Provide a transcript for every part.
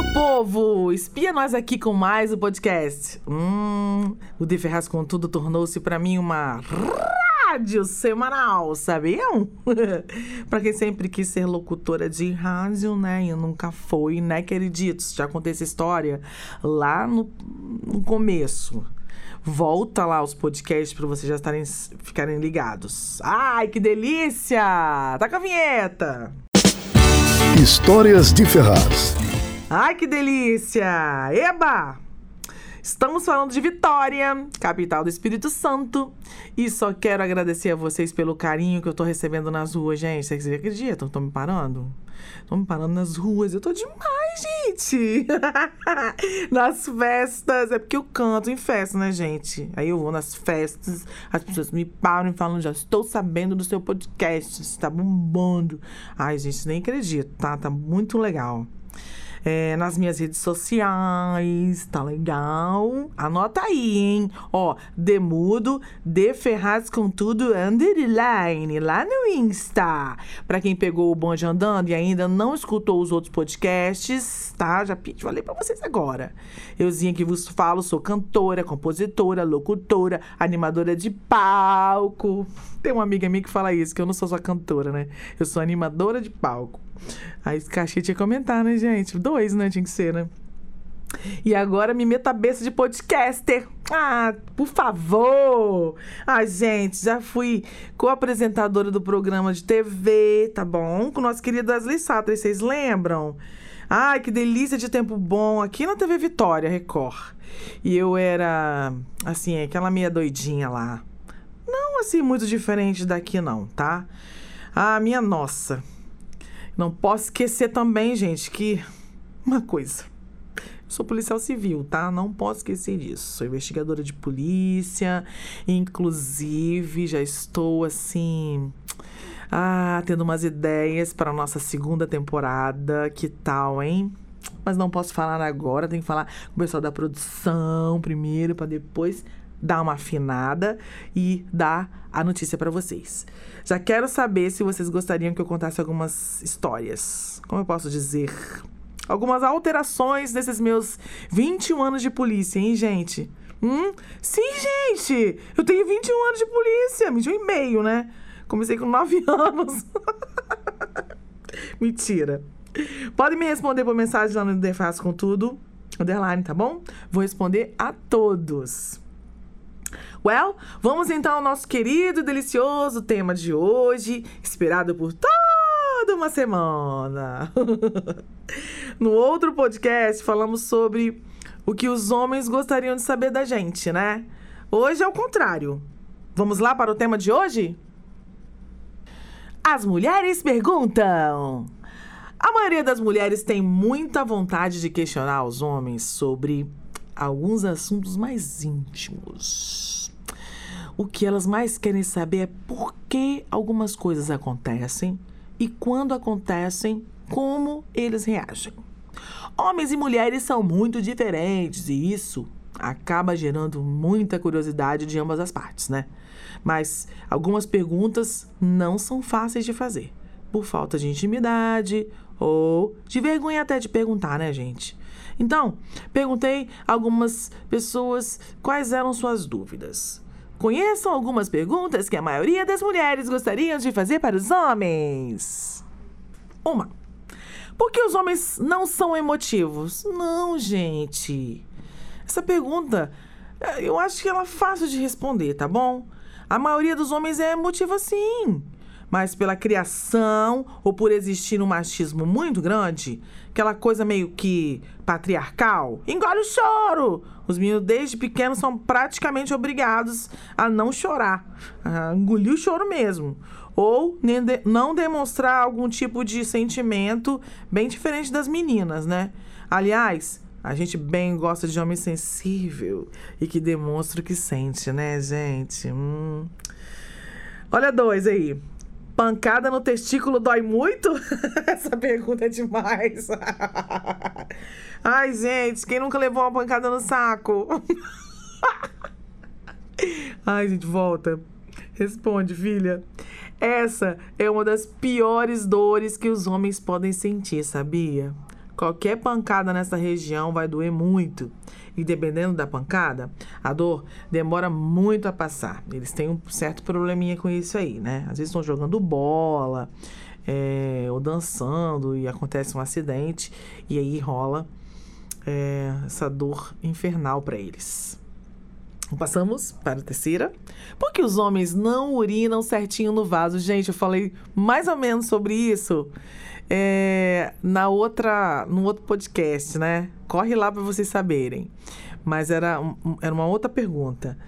Meu povo! Espia nós aqui com mais o podcast. Hum, o De Ferraz com Tudo tornou-se para mim uma rádio semanal, sabiam? para quem sempre quis ser locutora de rádio, né? E nunca foi, né, queriditos? Já contei essa história lá no, no começo. Volta lá os podcasts para vocês já estarem, ficarem ligados. Ai, que delícia! Tá com a vinheta! Histórias de Ferraz. Ai, que delícia! Eba! Estamos falando de Vitória, capital do Espírito Santo. E só quero agradecer a vocês pelo carinho que eu tô recebendo nas ruas, gente. Vocês acreditam? Estão me parando? Estão me parando nas ruas. Eu tô demais, gente! nas festas. É porque eu canto em festa, né, gente? Aí eu vou nas festas, as pessoas me param e falam: já estou sabendo do seu podcast, está bombando. Ai, gente, nem acredito, tá? Tá muito legal é, nas minhas redes sociais, tá legal? Anota aí, hein? Ó, Demudo, De Ferraz com tudo, underline, lá no Insta. Pra quem pegou o bonde andando e ainda não escutou os outros podcasts, tá? Já falei pra vocês agora. Euzinha que vos falo, sou cantora, compositora, locutora, animadora de palco. Tem uma amiga minha que fala isso, que eu não sou só cantora, né? Eu sou animadora de palco. Aí cachê tinha que comentar, né, gente? Dois, né? Tinha que ser, né? E agora me meta a beça de podcaster. Ah, por favor! Ah, gente, já fui co-apresentadora do programa de TV, tá bom? Com o nosso querido Wesley Sattler, vocês lembram? Ai, que delícia de tempo bom aqui na TV Vitória, Record. E eu era, assim, aquela meia doidinha lá. Não assim muito diferente daqui, não, tá? Ah, minha nossa. Não posso esquecer também, gente, que uma coisa. Eu sou policial civil, tá? Não posso esquecer disso. Sou investigadora de polícia, inclusive já estou assim, ah, tendo umas ideias para a nossa segunda temporada. Que tal, hein? Mas não posso falar agora, tem que falar com o pessoal da produção primeiro para depois dar uma afinada e dar a notícia para vocês. Já quero saber se vocês gostariam que eu contasse algumas histórias. Como eu posso dizer? Algumas alterações nesses meus 21 anos de polícia, hein, gente? Hum? Sim, gente! Eu tenho 21 anos de polícia, 21 e meio, né? Comecei com 9 anos. Mentira. Podem me responder por mensagem lá no Defaz com tudo. Underline, tá bom? Vou responder a todos. Well, vamos então ao nosso querido e delicioso tema de hoje, esperado por toda uma semana. no outro podcast, falamos sobre o que os homens gostariam de saber da gente, né? Hoje é o contrário. Vamos lá para o tema de hoje? As mulheres perguntam. A maioria das mulheres tem muita vontade de questionar os homens sobre alguns assuntos mais íntimos o que elas mais querem saber é por que algumas coisas acontecem e quando acontecem, como eles reagem. Homens e mulheres são muito diferentes e isso acaba gerando muita curiosidade de ambas as partes, né? Mas algumas perguntas não são fáceis de fazer, por falta de intimidade ou de vergonha até de perguntar, né, gente? Então, perguntei a algumas pessoas quais eram suas dúvidas. Conheçam algumas perguntas que a maioria das mulheres gostariam de fazer para os homens. Uma. Por que os homens não são emotivos? Não, gente. Essa pergunta, eh, eu acho que ela é fácil de responder, tá bom? A maioria dos homens é emotiva sim mas pela criação ou por existir um machismo muito grande, aquela coisa meio que patriarcal, engole o choro. Os meninos desde pequenos são praticamente obrigados a não chorar, a engolir o choro mesmo. Ou não demonstrar algum tipo de sentimento bem diferente das meninas, né? Aliás, A gente bem gosta de homem sensível e que demonstra o que sente, né, gente? Hum. Olha dois aí. Pancada no testículo dói muito? Essa pergunta é demais. Ai, gente, quem nunca levou uma pancada no saco? Ai, gente, volta. Responde, filha. Essa é uma das piores dores que os homens podem sentir, sabia? Qualquer pancada nessa região vai doer muito. E dependendo da pancada, a dor demora muito a passar. Eles têm um certo probleminha com isso aí, né? Às vezes estão jogando bola é, ou dançando e acontece um acidente e aí rola é, essa dor infernal para eles. Passamos para a terceira. Por que os homens não urinam certinho no vaso? Gente, eu falei mais ou menos sobre isso é, na outra, no outro podcast, né? Corre lá para vocês saberem. Mas era, era uma outra pergunta.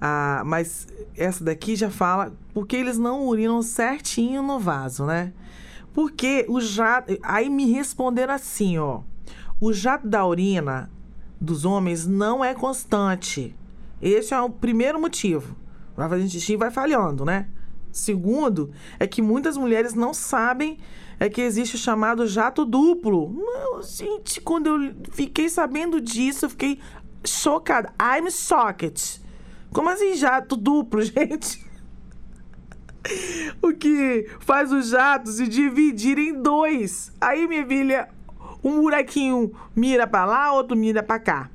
Ah, mas essa daqui já fala por que eles não urinam certinho no vaso, né? Porque o jato. Aí me responderam assim, ó. O jato da urina dos homens não é constante. Esse é o primeiro motivo. Vai fazer xixi e vai falhando, né? Segundo, é que muitas mulheres não sabem é que existe o chamado jato duplo. Gente, quando eu fiquei sabendo disso, eu fiquei chocada. I'm shocked. Como assim jato duplo, gente? o que faz os jatos se dividir em dois. Aí, minha filha, um buraquinho mira para lá, outro mira para cá.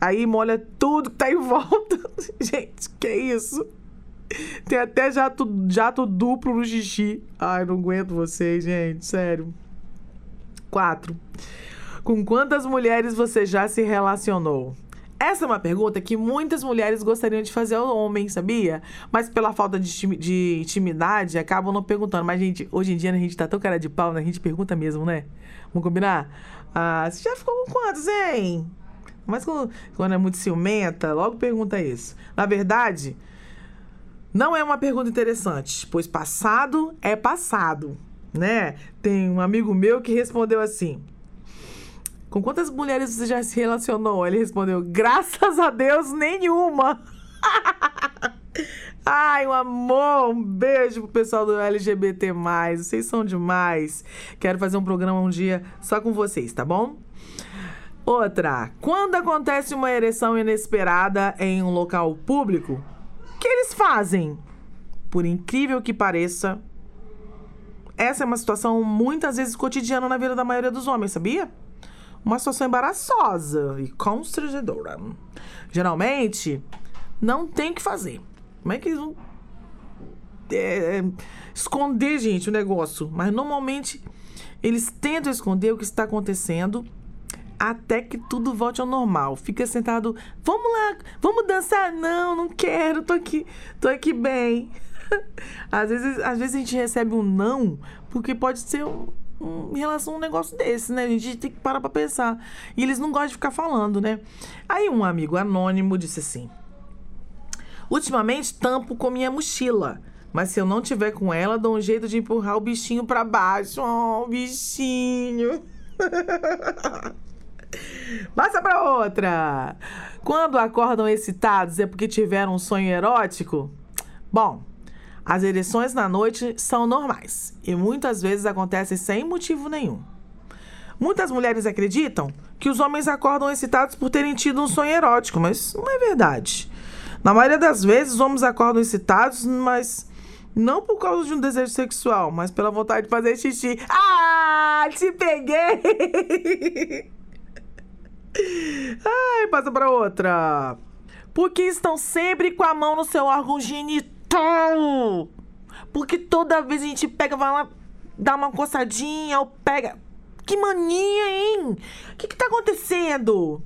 Aí molha tudo que tá em volta. Gente, que isso? Tem até jato, jato duplo no xixi. Ai, não aguento vocês, gente. Sério. Quatro. Com quantas mulheres você já se relacionou? Essa é uma pergunta que muitas mulheres gostariam de fazer ao homem, sabia? Mas pela falta de, de intimidade, acabam não perguntando. Mas, gente, hoje em dia a gente tá tão cara de pau, né? A gente pergunta mesmo, né? Vamos combinar? Ah, você já ficou com quantos, hein? Mas quando, quando é muito ciumenta, logo pergunta isso. Na verdade, não é uma pergunta interessante, pois passado é passado, né? Tem um amigo meu que respondeu assim: Com quantas mulheres você já se relacionou? Ele respondeu: Graças a Deus, nenhuma. Ai, um amor, um beijo pro pessoal do LGBT. Vocês são demais. Quero fazer um programa um dia só com vocês, tá bom? Outra, quando acontece uma ereção inesperada em um local público, fazem? Por incrível que pareça, essa é uma situação muitas vezes cotidiana na vida da maioria dos homens, sabia? Uma situação embaraçosa e constrangedora. Geralmente, não tem o que fazer. Como é que eles vão é, esconder, gente, o negócio? Mas normalmente eles tentam esconder o que está acontecendo até que tudo volte ao normal. Fica sentado, vamos lá, vamos dançar? Não, não quero, tô aqui, tô aqui bem. Às vezes, às vezes a gente recebe um não, porque pode ser um, um, em relação a um negócio desse, né? A gente tem que parar pra pensar. E eles não gostam de ficar falando, né? Aí um amigo anônimo disse assim: Ultimamente tampo com minha mochila. Mas se eu não tiver com ela, dou um jeito de empurrar o bichinho para baixo. Oh, bichinho. Passa para outra. Quando acordam excitados é porque tiveram um sonho erótico? Bom, as ereções na noite são normais e muitas vezes acontecem sem motivo nenhum. Muitas mulheres acreditam que os homens acordam excitados por terem tido um sonho erótico, mas não é verdade. Na maioria das vezes, os homens acordam excitados, mas não por causa de um desejo sexual, mas pela vontade de fazer xixi. Ah, te peguei! Ai, passa pra outra. Porque estão sempre com a mão no seu órgão genital. Porque toda vez a gente pega, vai lá, dá uma coçadinha ou pega. Que mania, hein? O que, que tá acontecendo?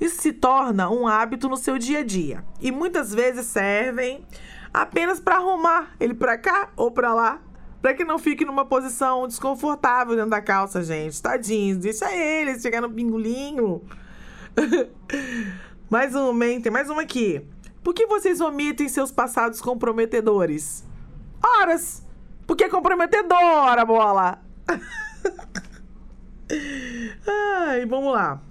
Isso se torna um hábito no seu dia a dia. E muitas vezes servem apenas para arrumar ele para cá ou para lá Pra que não fique numa posição desconfortável dentro da calça, gente. Tadinhos, deixa eles chegar no pingolinho. mais uma, hein? Tem mais uma aqui. Por que vocês omitem seus passados comprometedores? Horas! Porque é comprometedora, bola! Ai, vamos lá.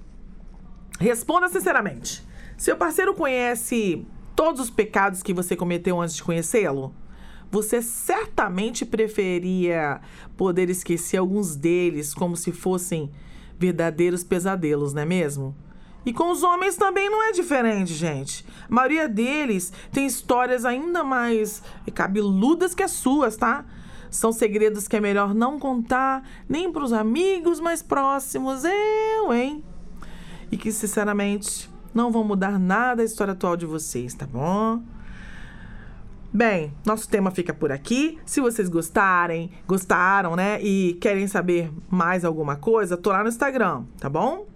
Responda sinceramente. Seu parceiro conhece todos os pecados que você cometeu antes de conhecê-lo? Você certamente preferia poder esquecer alguns deles como se fossem verdadeiros pesadelos, não é mesmo? E com os homens também não é diferente, gente. A maioria deles tem histórias ainda mais cabeludas que as suas, tá? São segredos que é melhor não contar nem para os amigos mais próximos, eu, hein? E que, sinceramente, não vão mudar nada a história atual de vocês, tá bom? Bem, nosso tema fica por aqui. Se vocês gostarem, gostaram, né? E querem saber mais alguma coisa, tô lá no Instagram, tá bom?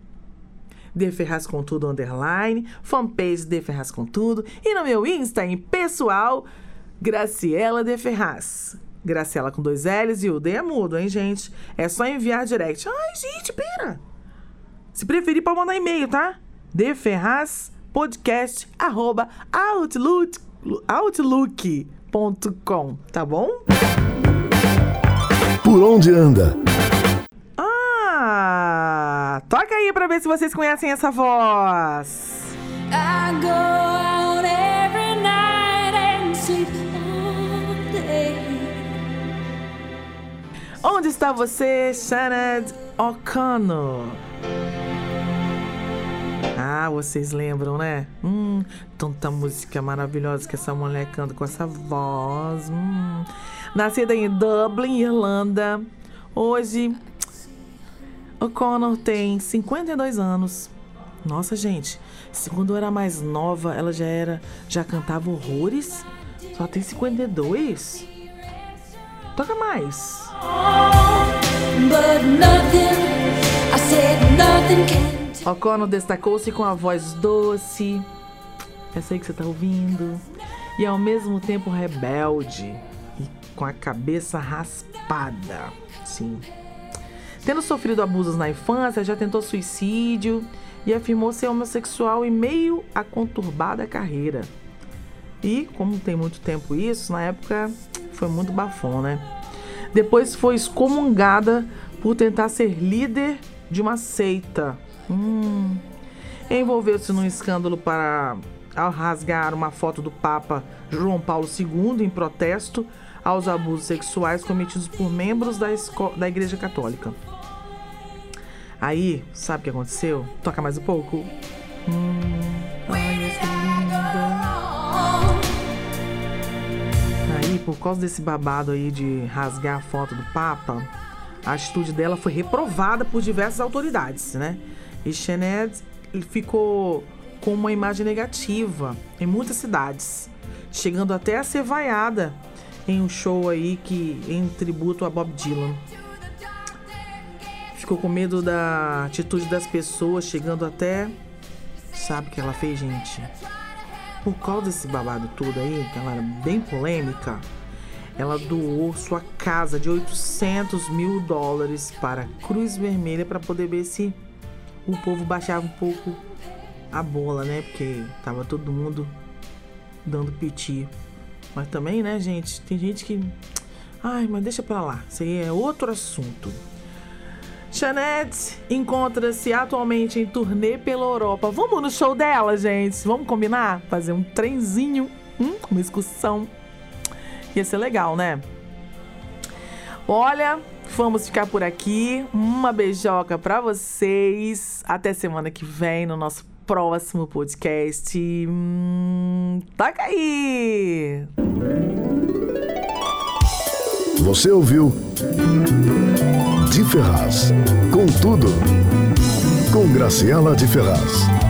De Ferraz com Tudo Underline, fanpage De Ferraz com Tudo e no meu Insta em pessoal, Graciela De Ferraz. Graciela com dois L's e o D é mudo, hein, gente? É só enviar direct. Ai, gente, pera! Se preferir, pode mandar e-mail, tá? deferrazpodcast, arroba, outlook, outlook.com, tá bom? Por onde anda? Ah, toca aí pra ver se vocês conhecem essa voz. I go out every night and sleep all day. Onde está você, Shanad O'Connor? Ah, vocês lembram, né? Hum, tanta música maravilhosa que essa mulher canta com essa voz. Hum. Nascida em Dublin, Irlanda. Hoje, O'Connor tem 52 anos. Nossa, gente, quando eu era mais nova, ela já era, já cantava horrores. Só tem 52. Toca mais. But nothing, I said nothing can O'Connor destacou-se com a voz doce, essa aí que você está ouvindo, e ao mesmo tempo rebelde e com a cabeça raspada. Sim. Tendo sofrido abusos na infância, já tentou suicídio e afirmou ser homossexual em meio à conturbada carreira. E, como tem muito tempo isso, na época foi muito bafão, né? Depois foi excomungada por tentar ser líder de uma seita Hum. Envolveu-se num escândalo para ao rasgar uma foto do Papa João Paulo II em protesto aos abusos sexuais cometidos por membros da, da Igreja Católica. Aí, sabe o que aconteceu? Toca mais um pouco. Hum. Aí, por causa desse babado aí de rasgar a foto do Papa, a atitude dela foi reprovada por diversas autoridades, né? E Shened ficou com uma imagem negativa em muitas cidades, chegando até a ser vaiada em um show aí que em tributo a Bob Dylan. Ficou com medo da atitude das pessoas, chegando até sabe o que ela fez, gente? Por causa desse babado todo aí, que ela era bem polêmica, ela doou sua casa de 800 mil dólares para a Cruz Vermelha para poder ver se o povo baixava um pouco a bola, né? Porque tava todo mundo dando piti. Mas também, né, gente? Tem gente que. Ai, mas deixa pra lá. Isso aí é outro assunto. Chanette encontra-se atualmente em turnê pela Europa. Vamos no show dela, gente? Vamos combinar? Fazer um trenzinho, hum, uma excursão. Ia ser legal, né? Olha, Vamos ficar por aqui. Uma beijoca para vocês. Até semana que vem no nosso próximo podcast. Hum, taca aí! Você ouviu De Ferraz. Com tudo. Com Graciela de Ferraz.